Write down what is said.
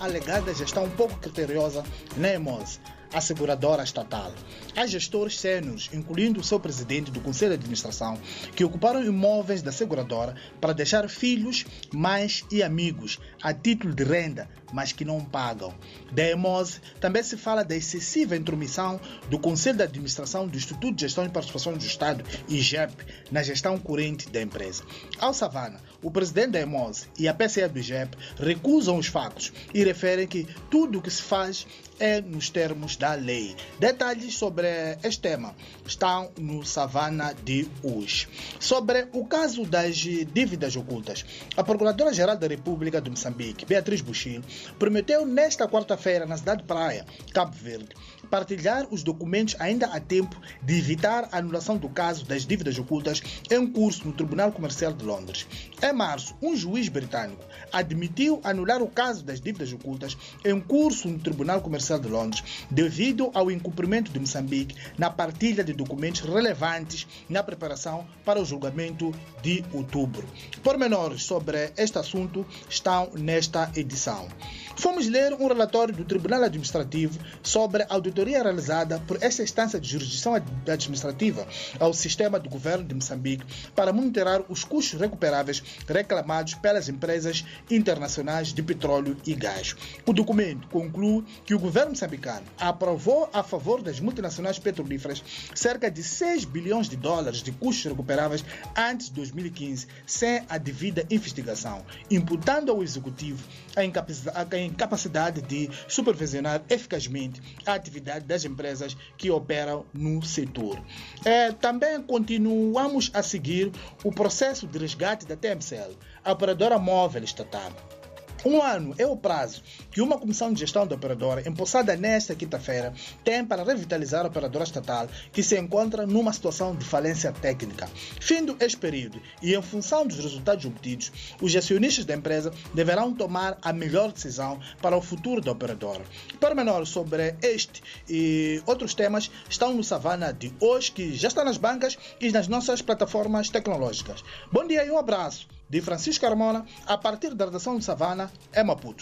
alegada gestão pouco criteriosa na EMOS, a seguradora estatal. Há gestores sêniores, incluindo o seu presidente do Conselho de Administração, que ocuparam imóveis da seguradora para deixar filhos, mães e amigos a título de renda, mas que não pagam. Da EMOS também se fala da excessiva intromissão do Conselho de Administração do Instituto de Gestão e Participação do Estado, IGEP, na gestão corrente da empresa. Ao Savana, o presidente da EMOS e a PCE do recusam os factos e referem que tudo o que se faz é nos termos da lei. Detalhes sobre este tema estão no Savana de hoje. Sobre o caso das dívidas ocultas, a Procuradora-Geral da República de Moçambique, Beatriz Buxil, prometeu nesta quarta-feira na cidade de Praia, Cabo Verde, partilhar os documentos ainda a tempo de evitar a anulação do caso das dívidas ocultas em curso no Tribunal Comercial de Londres. Em março, um juiz britânico admitiu anular o caso das dívidas ocultas em curso no Tribunal Comercial de Londres devido ao incumprimento de Moçambique na partilha de documentos relevantes na preparação para o julgamento de outubro. Pormenores sobre este assunto estão nesta edição. Fomos ler um relatório do Tribunal Administrativo sobre a auditoria realizada por esta instância de jurisdição administrativa ao sistema do governo de Moçambique para monitorar os custos recuperáveis reclamados pelas empresas internacionais de petróleo e gás. O documento conclui que o governo moçambicano aprovou a favor das multinacionais petrolíferas cerca de 6 bilhões de dólares de custos recuperáveis antes de 2015, sem a devida investigação, imputando ao executivo a incapacidade de supervisionar eficazmente a atividade das empresas que operam no setor. É, também continuamos a seguir o processo de resgate da TMCL, a operadora móvel estatal. Um ano é o prazo que uma comissão de gestão da operadora, empossada nesta quinta-feira, tem para revitalizar a operadora estatal que se encontra numa situação de falência técnica. Findo este período e em função dos resultados obtidos, os acionistas da empresa deverão tomar a melhor decisão para o futuro da operadora. Pormenores sobre este e outros temas estão no Savana de hoje, que já está nas bancas e nas nossas plataformas tecnológicas. Bom dia e um abraço de Francisco Carmona, a partir da redação de Savana, é Maputo.